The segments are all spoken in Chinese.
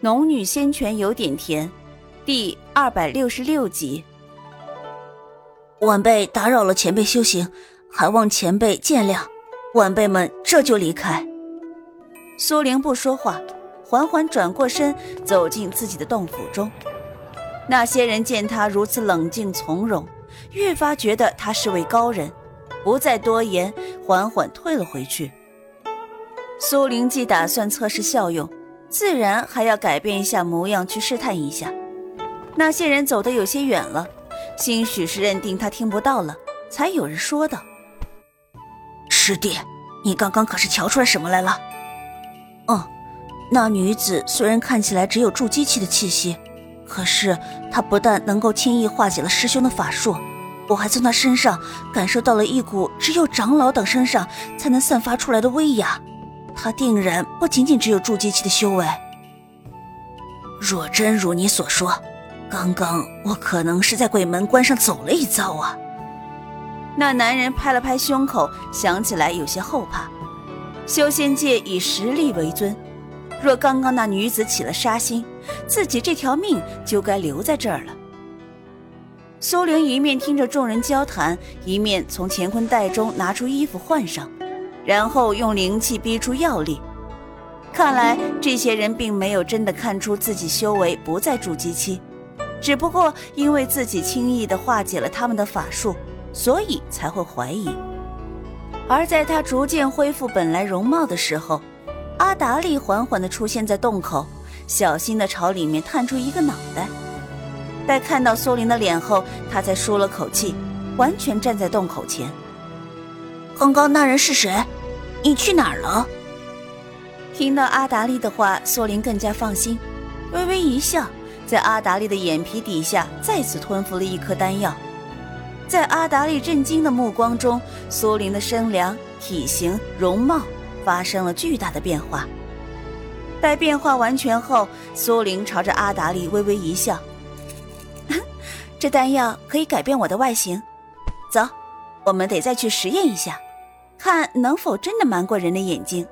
农女仙泉有点甜，第二百六十六集。晚辈打扰了前辈修行，还望前辈见谅。晚辈们这就离开。苏玲不说话，缓缓转过身，走进自己的洞府中。那些人见他如此冷静从容，越发觉得他是位高人，不再多言，缓缓退了回去。苏玲既打算测试效用。自然还要改变一下模样去试探一下。那些人走得有些远了，兴许是认定他听不到了，才有人说道：“师弟，你刚刚可是瞧出来什么来了？”“嗯，那女子虽然看起来只有筑基期的气息，可是她不但能够轻易化解了师兄的法术，我还从她身上感受到了一股只有长老等身上才能散发出来的威压。”他定然不仅仅只有筑基期的修为。若真如你所说，刚刚我可能是在鬼门关上走了一遭啊！那男人拍了拍胸口，想起来有些后怕。修仙界以实力为尊，若刚刚那女子起了杀心，自己这条命就该留在这儿了。苏玲一面听着众人交谈，一面从乾坤袋中拿出衣服换上。然后用灵气逼出药力，看来这些人并没有真的看出自己修为不在筑基期，只不过因为自己轻易的化解了他们的法术，所以才会怀疑。而在他逐渐恢复本来容貌的时候，阿达利缓缓的出现在洞口，小心的朝里面探出一个脑袋。待看到苏林的脸后，他才舒了口气，完全站在洞口前。刚刚那人是谁？你去哪儿了？听到阿达利的话，苏林更加放心，微微一笑，在阿达利的眼皮底下再次吞服了一颗丹药。在阿达利震惊的目光中，苏林的身量、体型、容貌发生了巨大的变化。待变化完全后，苏林朝着阿达利微微一笑：“这丹药可以改变我的外形，走，我们得再去实验一下。”看能否真的瞒过人的眼睛。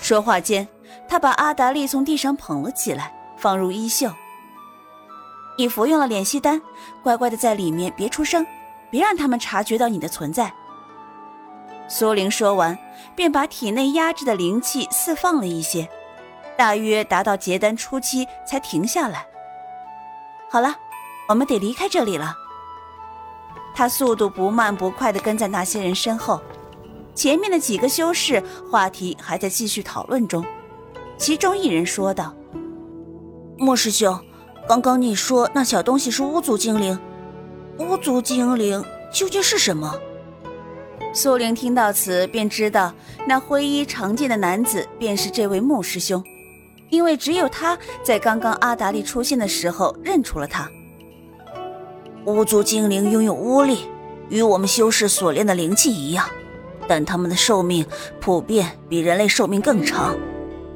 说话间，他把阿达利从地上捧了起来，放入衣袖。你服用了敛息丹，乖乖的在里面别出声，别让他们察觉到你的存在。苏玲说完，便把体内压制的灵气释放了一些，大约达到结丹初期才停下来。好了，我们得离开这里了。他速度不慢不快地跟在那些人身后，前面的几个修士话题还在继续讨论中。其中一人说道：“莫师兄，刚刚你说那小东西是巫族精灵，巫族精灵究竟是什么？”苏玲听到此便知道，那灰衣长剑的男子便是这位穆师兄，因为只有他在刚刚阿达利出现的时候认出了他。巫族精灵拥有巫力，与我们修士所练的灵气一样，但他们的寿命普遍比人类寿命更长。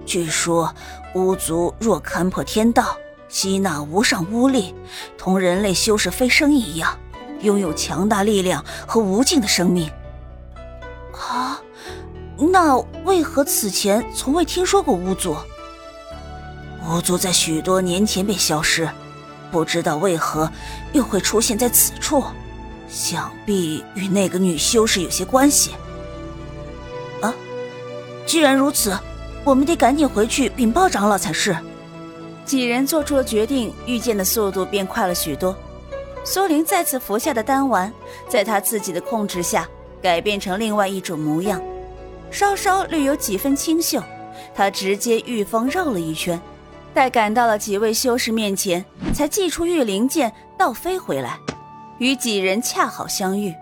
据说，巫族若勘破天道，吸纳无上巫力，同人类修士飞升一样，拥有强大力量和无尽的生命。啊，那为何此前从未听说过巫族？巫族在许多年前便消失。不知道为何又会出现在此处，想必与那个女修士有些关系。啊，既然如此，我们得赶紧回去禀报长老才是。几人做出了决定，遇见的速度便快了许多。苏玲再次服下的丹丸，在他自己的控制下改变成另外一种模样，稍稍略有几分清秀。他直接御风绕了一圈。待赶到了几位修士面前，才祭出御灵剑倒飞回来，与几人恰好相遇。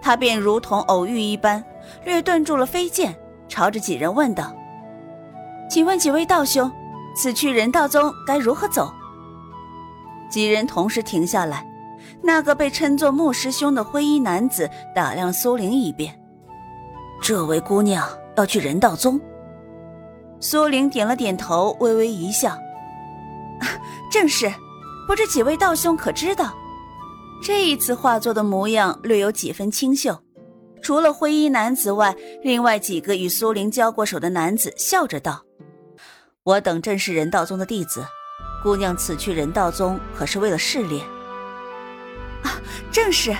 他便如同偶遇一般，略顿住了飞剑，朝着几人问道：“请问几位道兄，此去人道宗该如何走？”几人同时停下来。那个被称作穆师兄的灰衣男子打量苏玲一遍：“这位姑娘要去人道宗？”苏玲点了点头，微微一笑：“正是，不知几位道兄可知道？”这一次化作的模样略有几分清秀。除了灰衣男子外，另外几个与苏玲交过手的男子笑着道：“我等正是人道宗的弟子，姑娘此去人道宗可是为了试炼？啊，正是。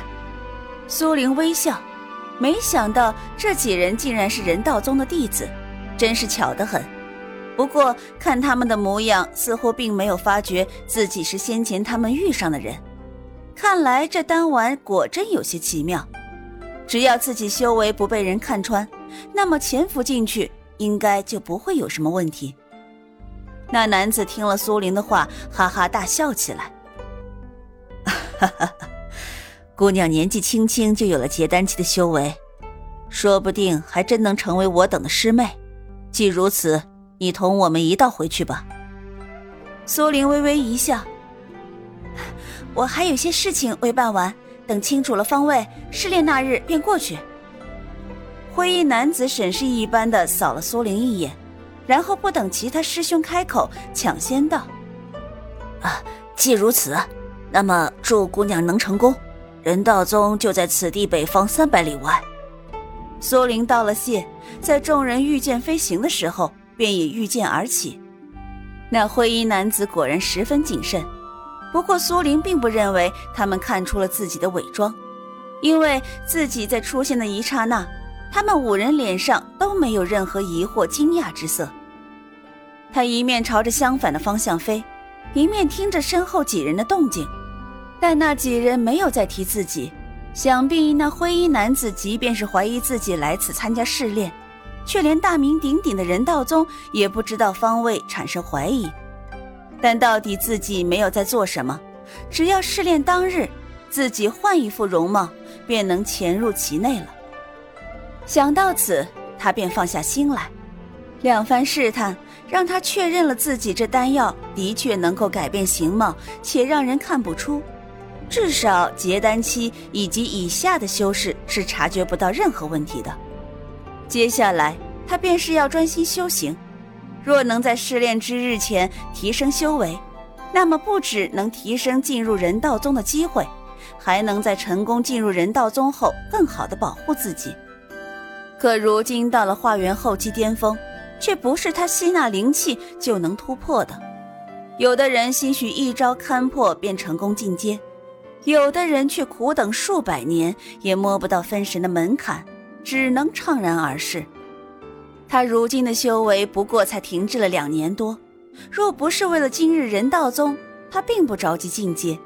苏玲微笑，没想到这几人竟然是人道宗的弟子，真是巧得很。不过看他们的模样，似乎并没有发觉自己是先前他们遇上的人。看来这丹丸果真有些奇妙，只要自己修为不被人看穿，那么潜伏进去应该就不会有什么问题。那男子听了苏玲的话，哈哈大笑起来，姑娘年纪轻轻就有了结丹期的修为，说不定还真能成为我等的师妹。既如此，你同我们一道回去吧。苏玲微微一笑，我还有些事情未办完，等清楚了方位，试炼那日便过去。灰衣男子审视一般的扫了苏玲一眼，然后不等其他师兄开口，抢先道：“啊，既如此，那么祝姑娘能成功。”人道宗就在此地北方三百里外。苏玲道了谢，在众人御剑飞行的时候，便也御剑而起。那灰衣男子果然十分谨慎，不过苏玲并不认为他们看出了自己的伪装，因为自己在出现的一刹那，他们五人脸上都没有任何疑惑、惊讶之色。他一面朝着相反的方向飞，一面听着身后几人的动静。但那几人没有再提自己，想必那灰衣男子即便是怀疑自己来此参加试炼，却连大名鼎鼎的人道宗也不知道方位，产生怀疑。但到底自己没有在做什么，只要试炼当日，自己换一副容貌，便能潜入其内了。想到此，他便放下心来，两番试探让他确认了自己这丹药的确能够改变形貌，且让人看不出。至少结丹期以及以下的修士是察觉不到任何问题的。接下来他便是要专心修行。若能在试炼之日前提升修为，那么不只能提升进入人道宗的机会，还能在成功进入人道宗后更好的保护自己。可如今到了化元后期巅峰，却不是他吸纳灵气就能突破的。有的人兴许一招勘破便成功进阶。有的人却苦等数百年，也摸不到分神的门槛，只能怅然而逝。他如今的修为不过才停滞了两年多，若不是为了今日人道宗，他并不着急进阶。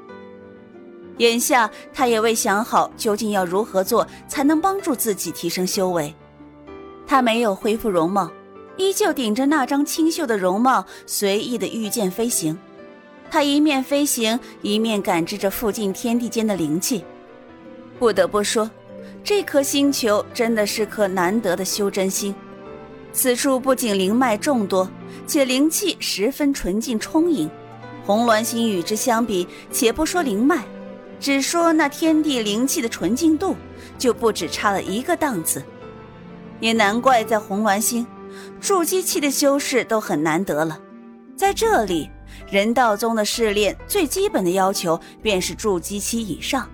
眼下他也未想好究竟要如何做才能帮助自己提升修为。他没有恢复容貌，依旧顶着那张清秀的容貌，随意的御剑飞行。他一面飞行，一面感知着附近天地间的灵气。不得不说，这颗星球真的是颗难得的修真星。此处不仅灵脉众多，且灵气十分纯净充盈。红鸾星与之相比，且不说灵脉，只说那天地灵气的纯净度，就不止差了一个档次。也难怪在红鸾星，筑基期的修士都很难得了，在这里。人道宗的试炼最基本的要求便是筑基期以上。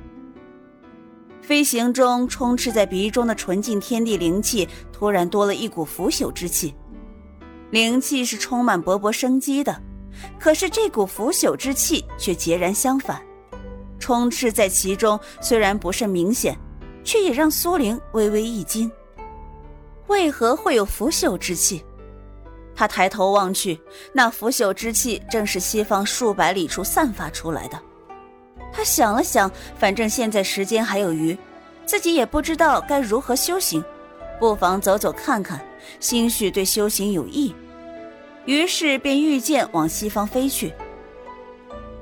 飞行中充斥在鼻中的纯净天地灵气突然多了一股腐朽之气，灵气是充满勃勃生机的，可是这股腐朽之气却截然相反，充斥在其中虽然不甚明显，却也让苏玲微微一惊。为何会有腐朽之气？他抬头望去，那腐朽之气正是西方数百里处散发出来的。他想了想，反正现在时间还有余，自己也不知道该如何修行，不妨走走看看，兴许对修行有益。于是便御剑往西方飞去。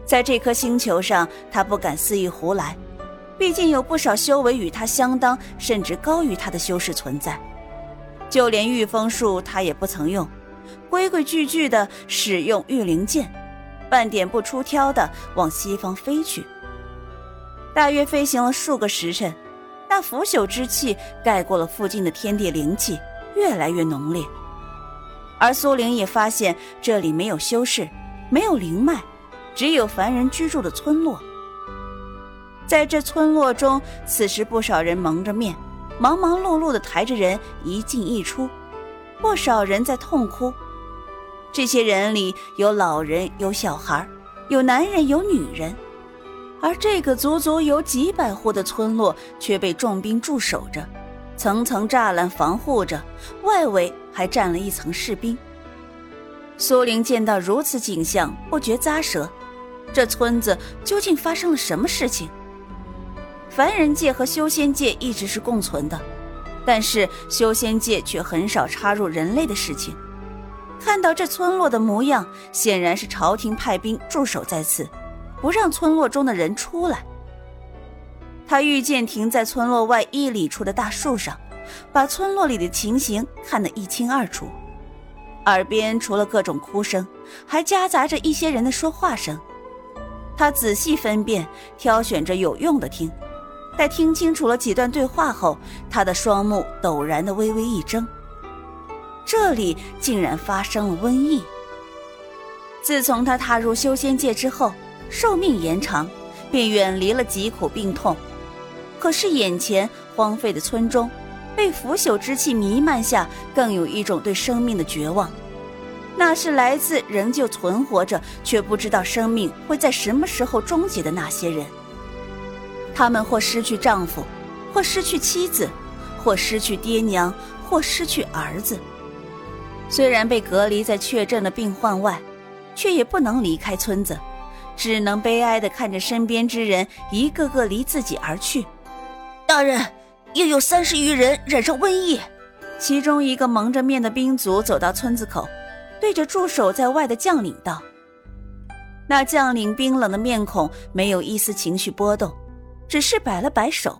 在这颗星球上，他不敢肆意胡来，毕竟有不少修为与他相当，甚至高于他的修士存在。就连御风术，他也不曾用。规规矩矩地使用御灵剑，半点不出挑地往西方飞去。大约飞行了数个时辰，那腐朽之气盖过了附近的天地灵气，越来越浓烈。而苏玲也发现这里没有修士，没有灵脉，只有凡人居住的村落。在这村落中，此时不少人蒙着面，忙忙碌碌地抬着人一进一出，不少人在痛哭。这些人里有老人，有小孩，有男人，有女人。而这个足足有几百户的村落却被重兵驻守着，层层栅栏防护着，外围还站了一层士兵。苏玲见到如此景象，不觉咂舌。这村子究竟发生了什么事情？凡人界和修仙界一直是共存的，但是修仙界却很少插入人类的事情。看到这村落的模样，显然是朝廷派兵驻守在此。不让村落中的人出来。他御剑停在村落外一里处的大树上，把村落里的情形看得一清二楚。耳边除了各种哭声，还夹杂着一些人的说话声。他仔细分辨，挑选着有用的听。待听清楚了几段对话后，他的双目陡然的微微一睁。这里竟然发生了瘟疫。自从他踏入修仙界之后。寿命延长，便远离了疾苦病痛。可是眼前荒废的村中，被腐朽之气弥漫下，更有一种对生命的绝望。那是来自仍旧存活着，却不知道生命会在什么时候终结的那些人。他们或失去丈夫，或失去妻子，或失去爹娘，或失去儿子。虽然被隔离在确诊的病患外，却也不能离开村子。只能悲哀地看着身边之人一个个离自己而去。大人，又有三十余人染上瘟疫。其中一个蒙着面的兵卒走到村子口，对着驻守在外的将领道：“那将领冰冷的面孔没有一丝情绪波动，只是摆了摆手。